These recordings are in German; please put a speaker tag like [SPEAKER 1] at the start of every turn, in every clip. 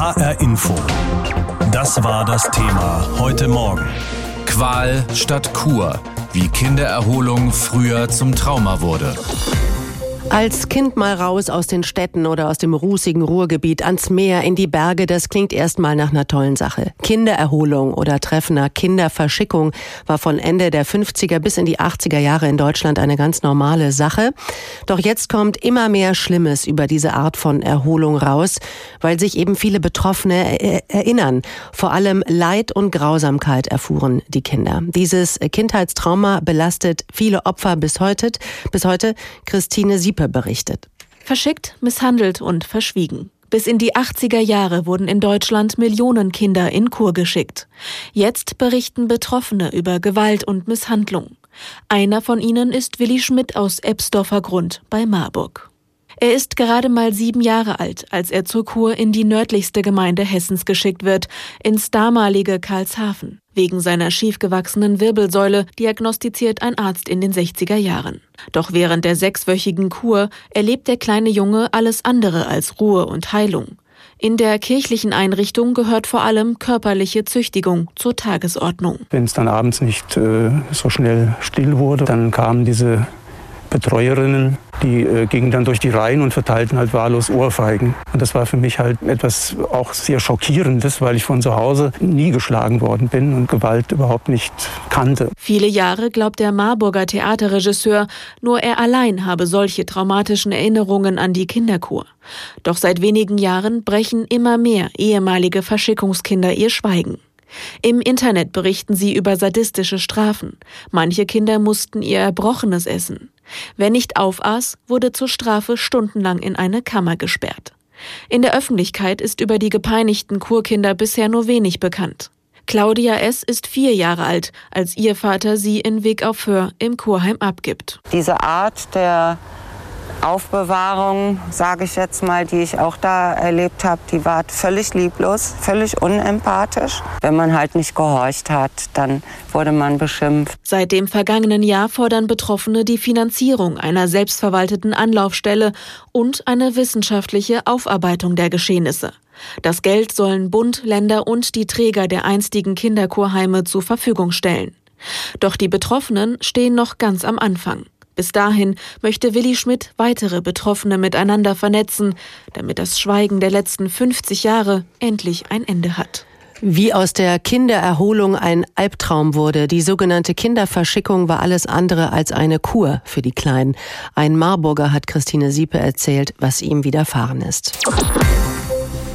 [SPEAKER 1] HR Info. Das war das Thema heute Morgen.
[SPEAKER 2] Qual statt Kur. Wie Kindererholung früher zum Trauma wurde.
[SPEAKER 3] Als Kind mal raus aus den Städten oder aus dem rußigen Ruhrgebiet ans Meer, in die Berge, das klingt erstmal nach einer tollen Sache. Kindererholung oder treffender Kinderverschickung war von Ende der 50er bis in die 80er Jahre in Deutschland eine ganz normale Sache. Doch jetzt kommt immer mehr Schlimmes über diese Art von Erholung raus, weil sich eben viele Betroffene erinnern. Vor allem Leid und Grausamkeit erfuhren die Kinder. Dieses Kindheitstrauma belastet viele Opfer bis heute. Bis heute Christine Sieb Gruppe berichtet.
[SPEAKER 4] Verschickt, misshandelt und verschwiegen. Bis in die 80er Jahre wurden in Deutschland Millionen Kinder in Kur geschickt. Jetzt berichten Betroffene über Gewalt und Misshandlung. Einer von ihnen ist Willi Schmidt aus Ebsdorfer Grund bei Marburg. Er ist gerade mal sieben Jahre alt, als er zur Kur in die nördlichste Gemeinde Hessens geschickt wird, ins damalige Karlshafen. Wegen seiner schiefgewachsenen Wirbelsäule diagnostiziert ein Arzt in den 60er Jahren. Doch während der sechswöchigen Kur erlebt der kleine Junge alles andere als Ruhe und Heilung. In der kirchlichen Einrichtung gehört vor allem körperliche Züchtigung zur Tagesordnung.
[SPEAKER 5] Wenn es dann abends nicht äh, so schnell still wurde, dann kamen diese Betreuerinnen, die äh, gingen dann durch die Reihen und verteilten halt wahllos Ohrfeigen. Und das war für mich halt etwas auch sehr Schockierendes, weil ich von zu Hause nie geschlagen worden bin und Gewalt überhaupt nicht kannte.
[SPEAKER 4] Viele Jahre glaubt der Marburger Theaterregisseur, nur er allein habe solche traumatischen Erinnerungen an die Kinderkur. Doch seit wenigen Jahren brechen immer mehr ehemalige Verschickungskinder ihr Schweigen. Im Internet berichten sie über sadistische Strafen. Manche Kinder mussten ihr Erbrochenes essen. Wer nicht aufaß, wurde zur Strafe stundenlang in eine Kammer gesperrt. In der Öffentlichkeit ist über die gepeinigten Kurkinder bisher nur wenig bekannt. Claudia S. ist vier Jahre alt, als ihr Vater sie in Weg auf Hör im Kurheim abgibt.
[SPEAKER 6] Diese Art der Aufbewahrung, sage ich jetzt mal, die ich auch da erlebt habe, die war völlig lieblos, völlig unempathisch. Wenn man halt nicht gehorcht hat, dann wurde man beschimpft.
[SPEAKER 4] Seit dem vergangenen Jahr fordern Betroffene die Finanzierung einer selbstverwalteten Anlaufstelle und eine wissenschaftliche Aufarbeitung der Geschehnisse. Das Geld sollen Bund, Länder und die Träger der einstigen Kinderkurheime zur Verfügung stellen. Doch die Betroffenen stehen noch ganz am Anfang. Bis dahin möchte Willi Schmidt weitere Betroffene miteinander vernetzen, damit das Schweigen der letzten 50 Jahre endlich ein Ende hat.
[SPEAKER 3] Wie aus der Kindererholung ein Albtraum wurde. Die sogenannte Kinderverschickung war alles andere als eine Kur für die Kleinen. Ein Marburger hat Christine Siepe erzählt, was ihm widerfahren ist.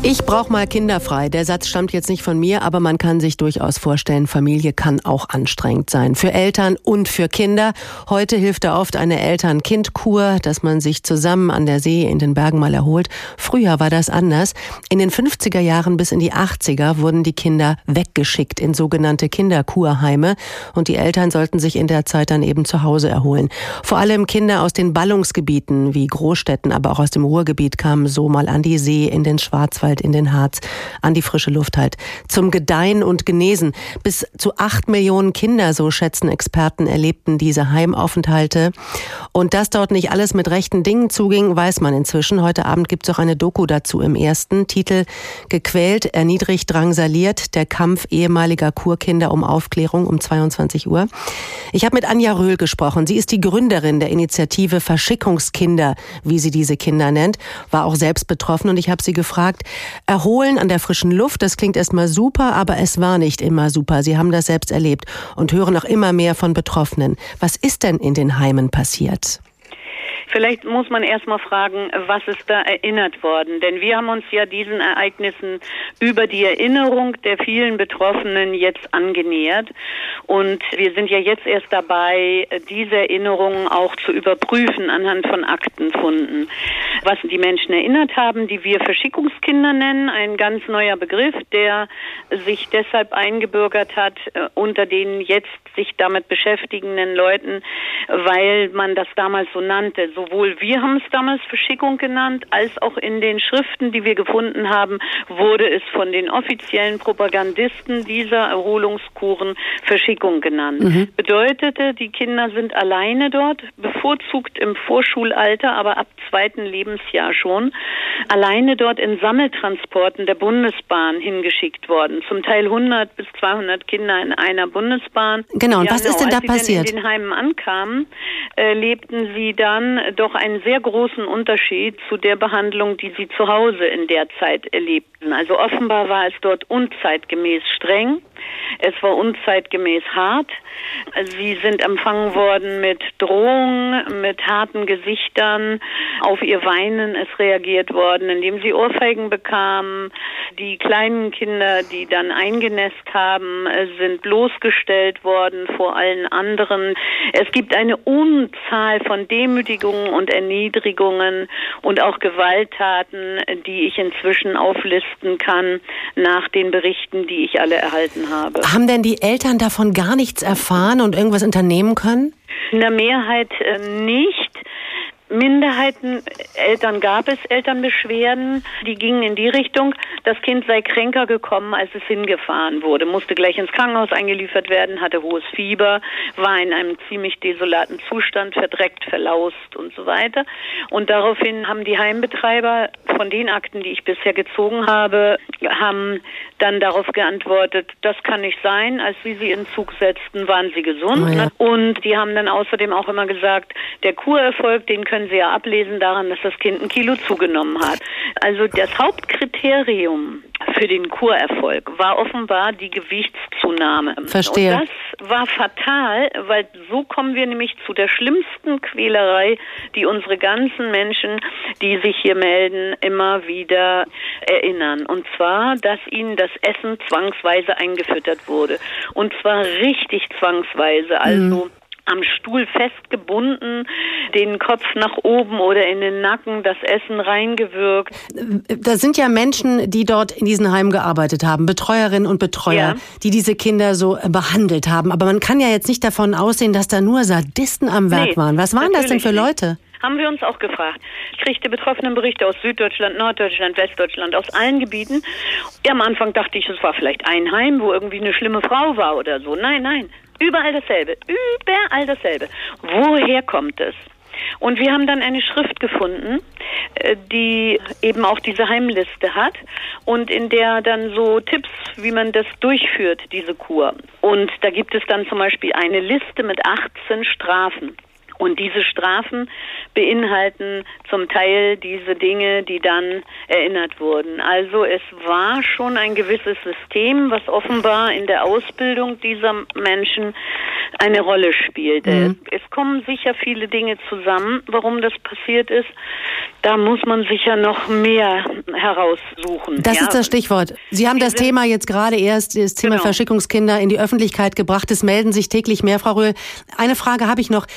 [SPEAKER 3] Ich brauche mal kinderfrei. Der Satz stammt jetzt nicht von mir, aber man kann sich durchaus vorstellen, Familie kann auch anstrengend sein. Für Eltern und für Kinder. Heute hilft da oft eine Eltern-Kind-Kur, dass man sich zusammen an der See in den Bergen mal erholt. Früher war das anders. In den 50er Jahren bis in die 80er wurden die Kinder weggeschickt in sogenannte Kinderkurheime und die Eltern sollten sich in der Zeit dann eben zu Hause erholen. Vor allem Kinder aus den Ballungsgebieten wie Großstädten, aber auch aus dem Ruhrgebiet kamen so mal an die See in den Schwarzwald halt in den Harz, an die frische Luft halt. Zum Gedeihen und Genesen. Bis zu acht Millionen Kinder, so schätzen Experten, erlebten diese Heimaufenthalte. Und dass dort nicht alles mit rechten Dingen zuging, weiß man inzwischen. Heute Abend gibt es auch eine Doku dazu im ersten Titel Gequält, erniedrigt, drangsaliert, der Kampf ehemaliger Kurkinder um Aufklärung um 22 Uhr. Ich habe mit Anja Röhl gesprochen. Sie ist die Gründerin der Initiative Verschickungskinder, wie sie diese Kinder nennt, war auch selbst betroffen und ich habe sie gefragt, Erholen an der frischen Luft, das klingt erstmal super, aber es war nicht immer super. Sie haben das selbst erlebt und hören auch immer mehr von Betroffenen. Was ist denn in den Heimen passiert?
[SPEAKER 7] Vielleicht muss man erstmal fragen, was ist da erinnert worden? Denn wir haben uns ja diesen Ereignissen über die Erinnerung der vielen Betroffenen jetzt angenähert. Und wir sind ja jetzt erst dabei, diese Erinnerungen auch zu überprüfen anhand von Aktenfunden. Was die Menschen erinnert haben, die wir Verschickungskinder nennen, ein ganz neuer Begriff, der sich deshalb eingebürgert hat äh, unter den jetzt sich damit beschäftigenden Leuten, weil man das damals so nannte, sowohl wir haben es damals Verschickung genannt, als auch in den Schriften, die wir gefunden haben, wurde es von den offiziellen Propagandisten dieser Erholungskuren Verschickung genannt. Mhm. Bedeutete, die Kinder sind alleine dort, bevorzugt im Vorschulalter, aber ab zweiten Lebensjahr schon, alleine dort in Sammeltransporten der Bundesbahn hingeschickt worden. Zum Teil 100 bis 200 Kinder in einer Bundesbahn.
[SPEAKER 3] Genau, und ja, was genau, ist denn da passiert?
[SPEAKER 7] Als sie in den Heimen ankamen, äh, lebten sie dann doch einen sehr großen Unterschied zu der Behandlung, die sie zu Hause in der Zeit erlebten. Also offenbar war es dort unzeitgemäß streng. Es war unzeitgemäß hart. Sie sind empfangen worden mit Drohungen, mit harten Gesichtern. Auf ihr Weinen ist reagiert worden, indem sie Ohrfeigen bekamen. Die kleinen Kinder, die dann eingenässt haben, sind bloßgestellt worden vor allen anderen. Es gibt eine Unzahl von Demütigungen und Erniedrigungen und auch Gewalttaten, die ich inzwischen auflisten kann nach den Berichten, die ich alle erhalten habe.
[SPEAKER 3] Haben denn die Eltern davon gar nichts erfahren und irgendwas unternehmen können?
[SPEAKER 7] In der Mehrheit äh, nicht. Minderheiten, Eltern gab es Elternbeschwerden, die gingen in die Richtung, das Kind sei kränker gekommen, als es hingefahren wurde, musste gleich ins Krankenhaus eingeliefert werden, hatte hohes Fieber, war in einem ziemlich desolaten Zustand, verdreckt, verlaust und so weiter. Und daraufhin haben die Heimbetreiber von den Akten, die ich bisher gezogen habe, haben dann darauf geantwortet, das kann nicht sein. Als wir sie in Zug setzten, waren sie gesund. Oh ja. Und die haben dann außerdem auch immer gesagt, der Kurerfolg, den können Sie ja ablesen daran, dass das Kind ein Kilo zugenommen hat. Also das Hauptkriterium für den Kurerfolg war offenbar die Gewichtszunahme.
[SPEAKER 3] Verstehe.
[SPEAKER 7] Und das war fatal, weil so kommen wir nämlich zu der schlimmsten Quälerei, die unsere ganzen Menschen, die sich hier melden, immer wieder erinnern. Und zwar, dass ihnen das Essen zwangsweise eingefüttert wurde. Und zwar richtig zwangsweise. Also mhm am Stuhl festgebunden, den Kopf nach oben oder in den Nacken, das Essen reingewirkt.
[SPEAKER 3] Da sind ja Menschen, die dort in diesen Heimen gearbeitet haben, Betreuerinnen und Betreuer, ja. die diese Kinder so äh, behandelt haben. Aber man kann ja jetzt nicht davon aussehen, dass da nur Sadisten am Werk nee, waren. Was waren das denn für Leute?
[SPEAKER 7] Haben wir uns auch gefragt. Ich kriegte betroffenen Berichte aus Süddeutschland, Norddeutschland, Westdeutschland, aus allen Gebieten. Am Anfang dachte ich, es war vielleicht ein Heim, wo irgendwie eine schlimme Frau war oder so. Nein, nein. Überall dasselbe. Überall dasselbe. Woher kommt es? Und wir haben dann eine Schrift gefunden, äh, die eben auch diese Heimliste hat und in der dann so Tipps, wie man das durchführt, diese Kur. Und da gibt es dann zum Beispiel eine Liste mit 18 Strafen. Und diese Strafen beinhalten zum Teil diese Dinge, die dann erinnert wurden. Also es war schon ein gewisses System, was offenbar in der Ausbildung dieser Menschen eine Rolle spielte. Mhm. Es kommen sicher viele Dinge zusammen, warum das passiert ist. Da muss man sicher noch mehr heraussuchen.
[SPEAKER 3] Das ja. ist das Stichwort. Sie haben das Thema jetzt gerade erst, das Thema genau. Verschickungskinder in die Öffentlichkeit gebracht. Es melden sich täglich mehr, Frau Röhl. Eine Frage habe ich noch.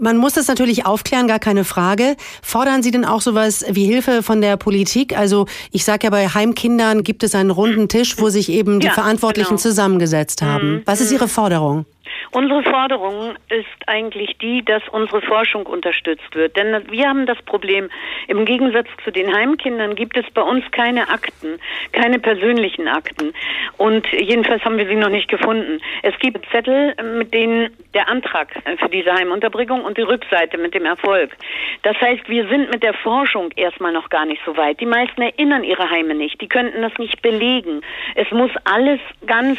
[SPEAKER 3] Man muss das natürlich aufklären, gar keine Frage. Fordern Sie denn auch sowas wie Hilfe von der Politik? Also ich sage ja, bei Heimkindern gibt es einen runden Tisch, wo sich eben die ja, Verantwortlichen genau. zusammengesetzt haben. Mhm. Was ist Ihre Forderung?
[SPEAKER 7] Unsere Forderung ist eigentlich die, dass unsere Forschung unterstützt wird. Denn wir haben das Problem, im Gegensatz zu den Heimkindern gibt es bei uns keine Akten, keine persönlichen Akten. Und jedenfalls haben wir sie noch nicht gefunden. Es gibt Zettel, mit denen der Antrag für diese Heimunterbringung und die Rückseite mit dem Erfolg. Das heißt, wir sind mit der Forschung erstmal noch gar nicht so weit. Die meisten erinnern ihre Heime nicht. Die könnten das nicht belegen. Es muss alles ganz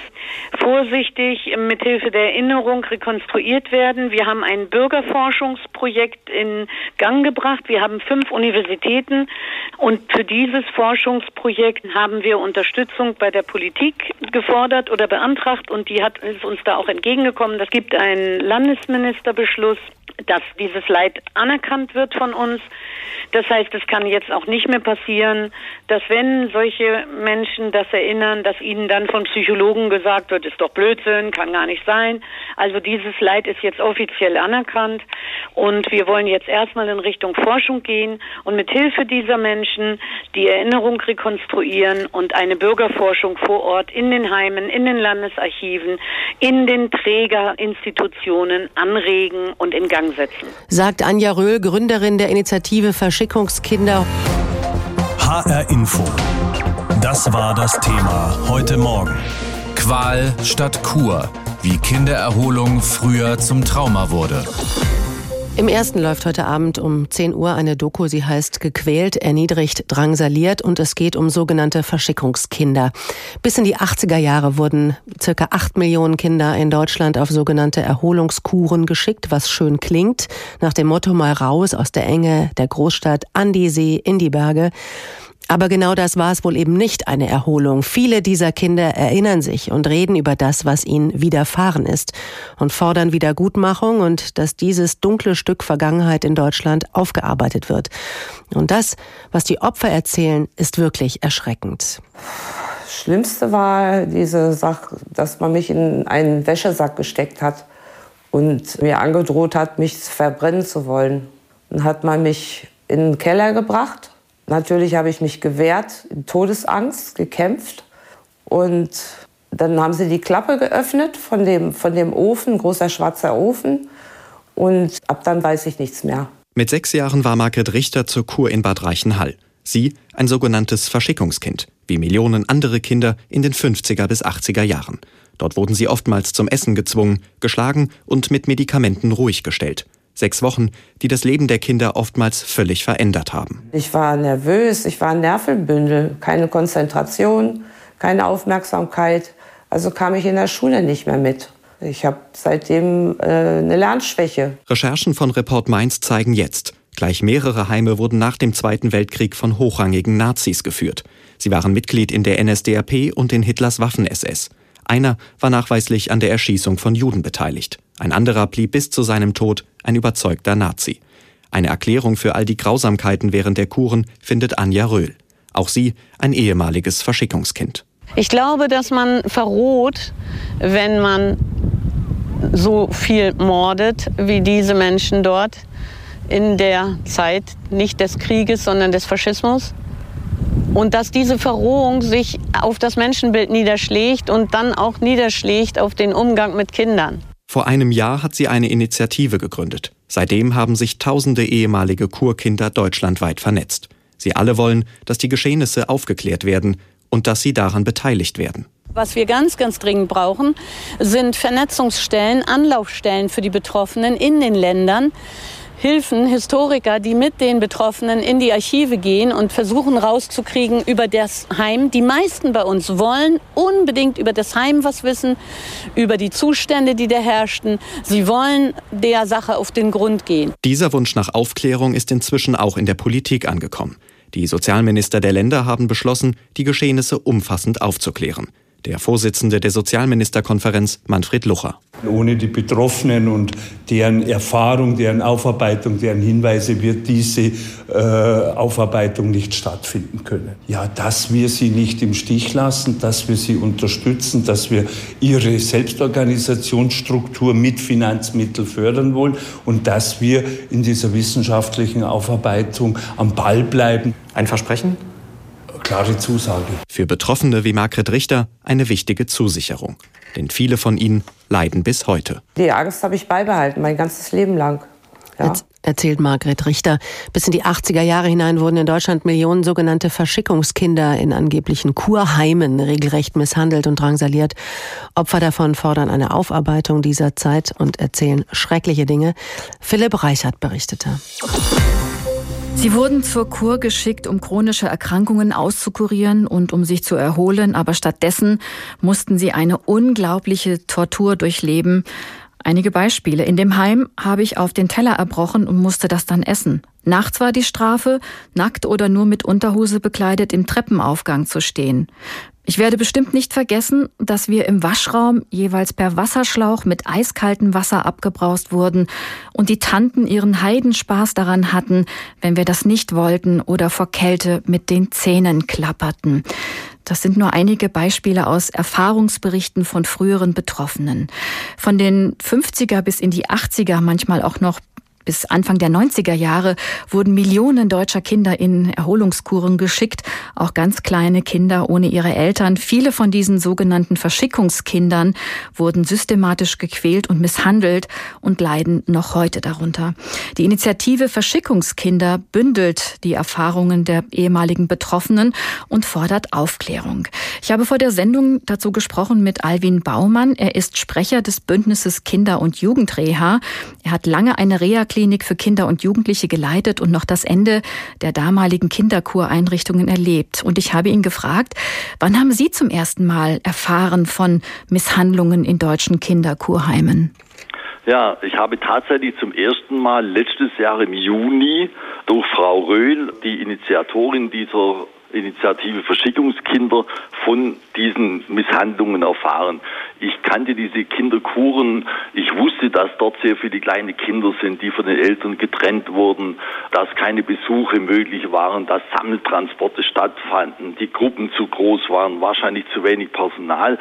[SPEAKER 7] vorsichtig mithilfe der Erinnerung Erinnerung rekonstruiert werden. Wir haben ein Bürgerforschungsprojekt in Gang gebracht. Wir haben fünf Universitäten und für dieses Forschungsprojekt haben wir Unterstützung bei der Politik gefordert oder beantragt und die hat ist uns da auch entgegengekommen. Es gibt einen Landesministerbeschluss, dass dieses Leid anerkannt wird von uns. Das heißt, es kann jetzt auch nicht mehr passieren, dass wenn solche Menschen das erinnern, dass ihnen dann von Psychologen gesagt wird, ist doch Blödsinn, kann gar nicht sein. Also dieses Leid ist jetzt offiziell anerkannt und wir wollen jetzt erstmal in Richtung Forschung gehen und mit Hilfe dieser Menschen die Erinnerung rekonstruieren und eine Bürgerforschung vor Ort in den Heimen, in den Landesarchiven, in den Trägerinstitutionen anregen und in Gang Gang setzen.
[SPEAKER 3] Sagt Anja Röhl, Gründerin der Initiative Verschickungskinder.
[SPEAKER 1] HR Info. Das war das Thema heute Morgen.
[SPEAKER 2] Qual statt Kur. Wie Kindererholung früher zum Trauma wurde.
[SPEAKER 3] Im ersten läuft heute Abend um 10 Uhr eine Doku, sie heißt Gequält, erniedrigt, drangsaliert und es geht um sogenannte Verschickungskinder. Bis in die 80er Jahre wurden circa 8 Millionen Kinder in Deutschland auf sogenannte Erholungskuren geschickt, was schön klingt, nach dem Motto mal raus aus der Enge der Großstadt an die See, in die Berge. Aber genau das war es wohl eben nicht, eine Erholung. Viele dieser Kinder erinnern sich und reden über das, was ihnen widerfahren ist und fordern Wiedergutmachung und dass dieses dunkle Stück Vergangenheit in Deutschland aufgearbeitet wird. Und das, was die Opfer erzählen, ist wirklich erschreckend.
[SPEAKER 8] Schlimmste war diese Sache, dass man mich in einen Wäschesack gesteckt hat und mir angedroht hat, mich verbrennen zu wollen. Dann hat man mich in den Keller gebracht Natürlich habe ich mich gewehrt, in Todesangst gekämpft. Und dann haben sie die Klappe geöffnet von dem, von dem Ofen, großer schwarzer Ofen. Und ab dann weiß ich nichts mehr.
[SPEAKER 9] Mit sechs Jahren war Margret Richter zur Kur in Bad Reichenhall. Sie ein sogenanntes Verschickungskind, wie Millionen andere Kinder in den 50er bis 80er Jahren. Dort wurden sie oftmals zum Essen gezwungen, geschlagen und mit Medikamenten ruhig gestellt. Sechs Wochen, die das Leben der Kinder oftmals völlig verändert haben.
[SPEAKER 8] Ich war nervös, ich war ein Nervenbündel, keine Konzentration, keine Aufmerksamkeit. Also kam ich in der Schule nicht mehr mit. Ich habe seitdem äh, eine Lernschwäche.
[SPEAKER 9] Recherchen von Report Mainz zeigen jetzt, gleich mehrere Heime wurden nach dem Zweiten Weltkrieg von hochrangigen Nazis geführt. Sie waren Mitglied in der NSDAP und in Hitlers Waffen-SS. Einer war nachweislich an der Erschießung von Juden beteiligt. Ein anderer blieb bis zu seinem Tod ein überzeugter Nazi. Eine Erklärung für all die Grausamkeiten während der Kuren findet Anja Röhl. Auch sie ein ehemaliges Verschickungskind.
[SPEAKER 7] Ich glaube, dass man verroht, wenn man so viel mordet wie diese Menschen dort in der Zeit nicht des Krieges, sondern des Faschismus. Und dass diese Verrohung sich auf das Menschenbild niederschlägt und dann auch niederschlägt auf den Umgang mit Kindern.
[SPEAKER 9] Vor einem Jahr hat sie eine Initiative gegründet. Seitdem haben sich tausende ehemalige Kurkinder deutschlandweit vernetzt. Sie alle wollen, dass die Geschehnisse aufgeklärt werden und dass sie daran beteiligt werden.
[SPEAKER 7] Was wir ganz, ganz dringend brauchen, sind Vernetzungsstellen, Anlaufstellen für die Betroffenen in den Ländern, Hilfen, Historiker, die mit den Betroffenen in die Archive gehen und versuchen rauszukriegen über das Heim. Die meisten bei uns wollen unbedingt über das Heim was wissen, über die Zustände, die da herrschten. Sie wollen der Sache auf den Grund gehen.
[SPEAKER 9] Dieser Wunsch nach Aufklärung ist inzwischen auch in der Politik angekommen. Die Sozialminister der Länder haben beschlossen, die Geschehnisse umfassend aufzuklären der Vorsitzende der Sozialministerkonferenz Manfred Lucher.
[SPEAKER 10] Ohne die Betroffenen und deren Erfahrung, deren Aufarbeitung, deren Hinweise wird diese äh, Aufarbeitung nicht stattfinden können. Ja, dass wir sie nicht im Stich lassen, dass wir sie unterstützen, dass wir ihre Selbstorganisationsstruktur mit Finanzmitteln fördern wollen und dass wir in dieser wissenschaftlichen Aufarbeitung am Ball bleiben.
[SPEAKER 9] Ein Versprechen?
[SPEAKER 10] Klare Zusage.
[SPEAKER 9] Für Betroffene wie Margret Richter eine wichtige Zusicherung. Denn viele von ihnen leiden bis heute.
[SPEAKER 8] Die Angst habe ich beibehalten, mein ganzes Leben lang.
[SPEAKER 3] Ja. erzählt Margret Richter. Bis in die 80er Jahre hinein wurden in Deutschland Millionen sogenannte Verschickungskinder in angeblichen Kurheimen regelrecht misshandelt und drangsaliert. Opfer davon fordern eine Aufarbeitung dieser Zeit und erzählen schreckliche Dinge. Philipp Reichert berichtete.
[SPEAKER 11] Sie wurden zur Kur geschickt, um chronische Erkrankungen auszukurieren und um sich zu erholen, aber stattdessen mussten sie eine unglaubliche Tortur durchleben. Einige Beispiele. In dem Heim habe ich auf den Teller erbrochen und musste das dann essen. Nachts war die Strafe, nackt oder nur mit Unterhose bekleidet im Treppenaufgang zu stehen. Ich werde bestimmt nicht vergessen, dass wir im Waschraum jeweils per Wasserschlauch mit eiskaltem Wasser abgebraust wurden und die Tanten ihren Heidenspaß daran hatten, wenn wir das nicht wollten oder vor Kälte mit den Zähnen klapperten. Das sind nur einige Beispiele aus Erfahrungsberichten von früheren Betroffenen. Von den 50er bis in die 80er, manchmal auch noch Bis Anfang der 90er Jahre wurden Millionen deutscher Kinder in Erholungskuren geschickt, auch ganz kleine Kinder ohne ihre Eltern. Viele von diesen sogenannten Verschickungskindern wurden systematisch gequält und misshandelt und leiden noch heute darunter. Die Initiative Verschickungskinder bündelt die Erfahrungen der ehemaligen Betroffenen und fordert Aufklärung. Ich habe vor der Sendung dazu gesprochen mit Alwin Baumann. Er ist Sprecher des Bündnisses Kinder- und Jugendreha. Er hat lange eine Reha-Klinik für Kinder und Jugendliche geleitet und noch das Ende der damaligen Kinderkureinrichtungen erlebt. Und ich habe ihn gefragt, wann haben Sie zum ersten Mal erfahren von Misshandlungen in deutschen Kinderkurheimen?
[SPEAKER 12] Ja, ich habe tatsächlich zum ersten Mal letztes Jahr im Juni durch Frau Röhl, die Initiatorin dieser Initiative Verschickungskinder von diesen Misshandlungen erfahren. Ich kannte diese Kinderkuren. Ich wusste, dass dort sehr viele kleine Kinder sind, die von den Eltern getrennt wurden, dass keine Besuche möglich waren, dass Sammeltransporte stattfanden, die Gruppen zu groß waren, wahrscheinlich zu wenig Personal.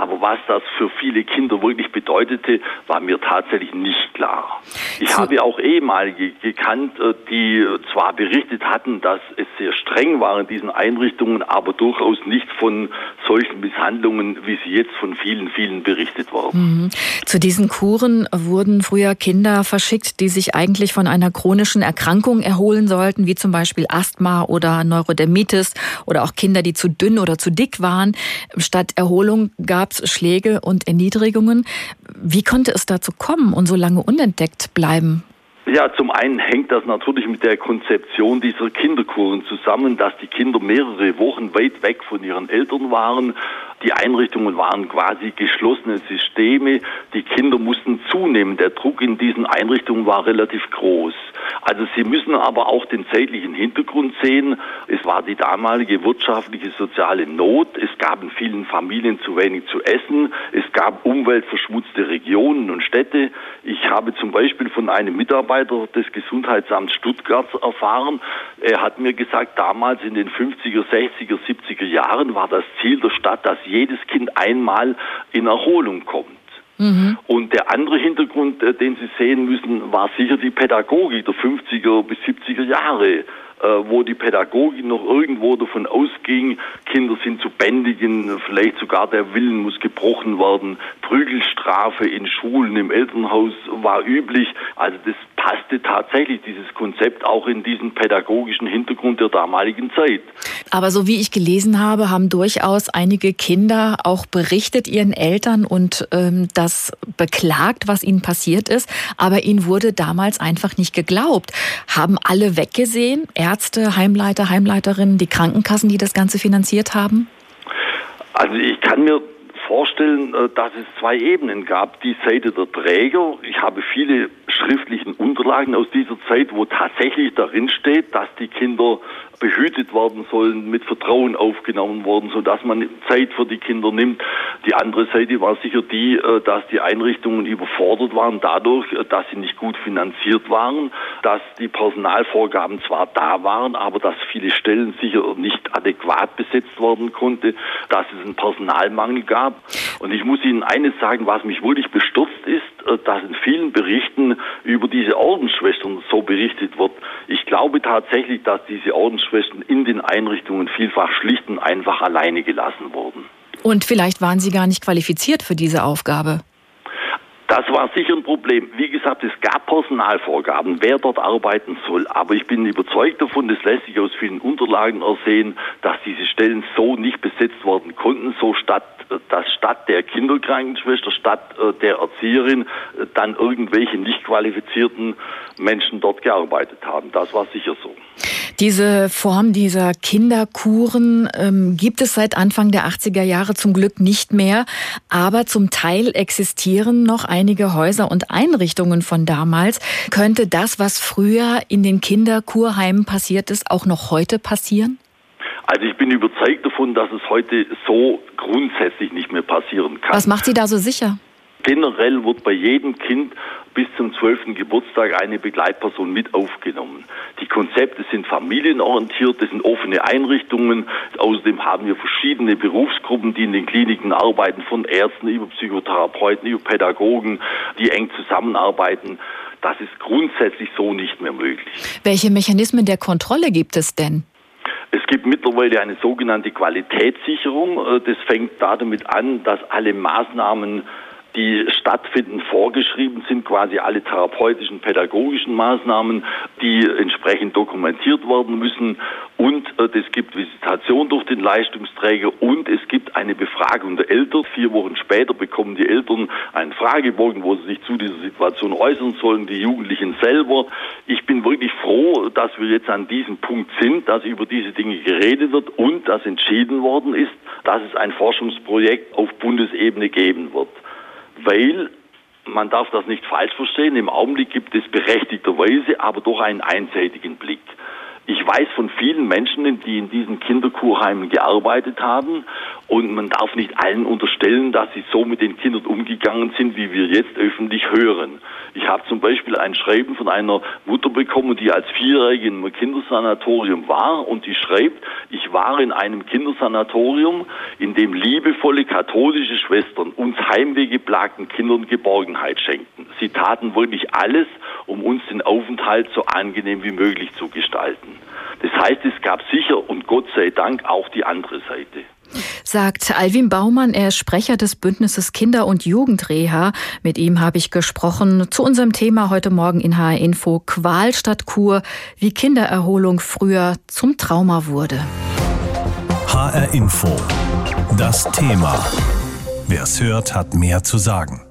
[SPEAKER 12] Aber was das für viele Kinder wirklich bedeutete, war mir tatsächlich nicht klar. Ich so. habe auch ehemalige gekannt, äh, die zwar berichtet hatten, dass es sehr streng war in diesen Einrichtungen, aber durchaus nicht von solchen Misshandlungen, wie sie jetzt von vielen, vielen berichtet wurden.
[SPEAKER 11] Mhm. Zu diesen Kuren wurden früher Kinder verschickt, die sich eigentlich von einer chronischen Erkrankung erholen sollten, wie zum Beispiel Asthma oder Neurodermitis oder auch Kinder, die zu dünn oder zu dick waren. Statt Erholung gab es Schläge und Erniedrigungen. Wie konnte es dazu kommen und so lange unentdeckt bleiben?
[SPEAKER 12] Ja, zum einen hängt das natürlich mit der Konzeption dieser Kinderkuren zusammen, dass die Kinder mehrere Wochen weit weg von ihren Eltern waren die Einrichtungen waren quasi geschlossene Systeme. Die Kinder mussten zunehmen. Der Druck in diesen Einrichtungen war relativ groß. Also Sie müssen aber auch den zeitlichen Hintergrund sehen. Es war die damalige wirtschaftliche soziale Not. Es gab in vielen Familien zu wenig zu essen. Es gab umweltverschmutzte Regionen und Städte. Ich habe zum Beispiel von einem Mitarbeiter des Gesundheitsamts Stuttgart erfahren. Er hat mir gesagt, damals in den 50er, 60er, 70er Jahren war das Ziel der Stadt, dass jedes Kind einmal in Erholung kommt. Mhm. Und der andere Hintergrund, äh, den Sie sehen müssen, war sicher die Pädagogik der 50er bis 70er Jahre. Äh, wo die Pädagogik noch irgendwo davon ausging, Kinder sind zu bändigen, vielleicht sogar der Willen muss gebrochen werden. Prügelstrafe in Schulen, im Elternhaus war üblich. Also das passte tatsächlich, dieses Konzept, auch in diesen pädagogischen Hintergrund der damaligen Zeit.
[SPEAKER 11] Aber so wie ich gelesen habe, haben durchaus einige Kinder auch berichtet ihren Eltern und ähm, das beklagt, was ihnen passiert ist. Aber ihnen wurde damals einfach nicht geglaubt. Haben alle weggesehen? Ärzte, Heimleiter, Heimleiterinnen, die Krankenkassen, die das Ganze finanziert haben?
[SPEAKER 12] Also ich kann mir vorstellen, äh, dass es zwei Ebenen gab. Die Seite der Träger. Ich habe viele schriftlichen Unterlagen aus dieser Zeit, wo tatsächlich darin steht, dass die Kinder behütet werden sollen, mit Vertrauen aufgenommen worden, so dass man Zeit für die Kinder nimmt. Die andere Seite war sicher die, äh, dass die Einrichtungen überfordert waren dadurch, äh, dass sie nicht gut finanziert waren, dass die Personalvorgaben zwar da waren, aber dass viele Stellen sicher nicht adäquat besetzt werden konnte, dass es einen Personalmangel gab. Und ich muss Ihnen eines sagen, was mich wirklich bestürzt ist, dass in vielen Berichten über diese Ordensschwestern so berichtet wird. Ich glaube tatsächlich, dass diese Ordensschwestern in den Einrichtungen vielfach schlicht und einfach alleine gelassen wurden.
[SPEAKER 11] Und vielleicht waren sie gar nicht qualifiziert für diese Aufgabe.
[SPEAKER 12] Das war sicher ein Problem. Wie gesagt, es gab Personalvorgaben, wer dort arbeiten soll. Aber ich bin überzeugt davon, das lässt sich aus vielen Unterlagen ersehen, dass diese Stellen so nicht besetzt werden konnten, so statt, dass statt der Kinderkrankenschwester, statt äh, der Erzieherin äh, dann irgendwelche nicht qualifizierten Menschen dort gearbeitet haben. Das war sicher so.
[SPEAKER 11] Diese Form dieser Kinderkuren ähm, gibt es seit Anfang der 80er Jahre zum Glück nicht mehr, aber zum Teil existieren noch einige Häuser und Einrichtungen von damals. Könnte das, was früher in den Kinderkurheimen passiert ist, auch noch heute passieren?
[SPEAKER 12] Also ich bin überzeugt davon, dass es heute so grundsätzlich nicht mehr passieren kann.
[SPEAKER 11] Was macht Sie da so sicher?
[SPEAKER 12] Generell wird bei jedem Kind bis zum 12. Geburtstag eine Begleitperson mit aufgenommen. Die Konzepte sind familienorientiert, das sind offene Einrichtungen. Außerdem haben wir verschiedene Berufsgruppen, die in den Kliniken arbeiten, von Ärzten über Psychotherapeuten, über Pädagogen, die eng zusammenarbeiten. Das ist grundsätzlich so nicht mehr möglich.
[SPEAKER 11] Welche Mechanismen der Kontrolle gibt es denn?
[SPEAKER 12] Es gibt mittlerweile eine sogenannte Qualitätssicherung. Äh, das fängt damit an, dass alle Maßnahmen die stattfinden, vorgeschrieben sind, quasi alle therapeutischen, pädagogischen Maßnahmen, die entsprechend dokumentiert werden müssen. Und äh, es gibt Visitation durch den Leistungsträger und es gibt eine Befragung der Eltern. Vier Wochen später bekommen die Eltern einen Fragebogen, wo sie sich zu dieser Situation äußern sollen, die Jugendlichen selber. Ich bin wirklich froh, dass wir jetzt an diesem Punkt sind, dass über diese Dinge geredet wird und dass entschieden worden ist, dass es ein Forschungsprojekt auf Bundesebene geben wird weil man darf das nicht falsch verstehen. Im Augenblick gibt es berechtigterweise aber doch einen einseitigen Blick. Ich weiß von vielen Menschen, die in diesen Kinderkurheimen gearbeitet haben und man darf nicht allen unterstellen, dass sie so mit den Kindern umgegangen sind, wie wir jetzt öffentlich hören. Ich habe zum Beispiel ein Schreiben von einer Mutter bekommen, die als Vierjährige einem Kindersanatorium war und die schreibt, ich war in einem Kindersanatorium, in dem liebevolle katholische Schwestern uns heimwehgeplagten Kindern Geborgenheit schenkten. Sie taten wirklich alles, um uns den Aufenthalt so angenehm wie möglich zu gestalten. Das heißt, es gab sicher und Gott sei Dank auch die andere Seite.
[SPEAKER 11] Sagt Alvin Baumann, er ist Sprecher des Bündnisses Kinder- und Jugendreha. Mit ihm habe ich gesprochen zu unserem Thema heute Morgen in HR Info Qual statt Kur, wie Kindererholung früher zum Trauma wurde.
[SPEAKER 1] HR Info. Das Thema. Wer es hört, hat mehr zu sagen.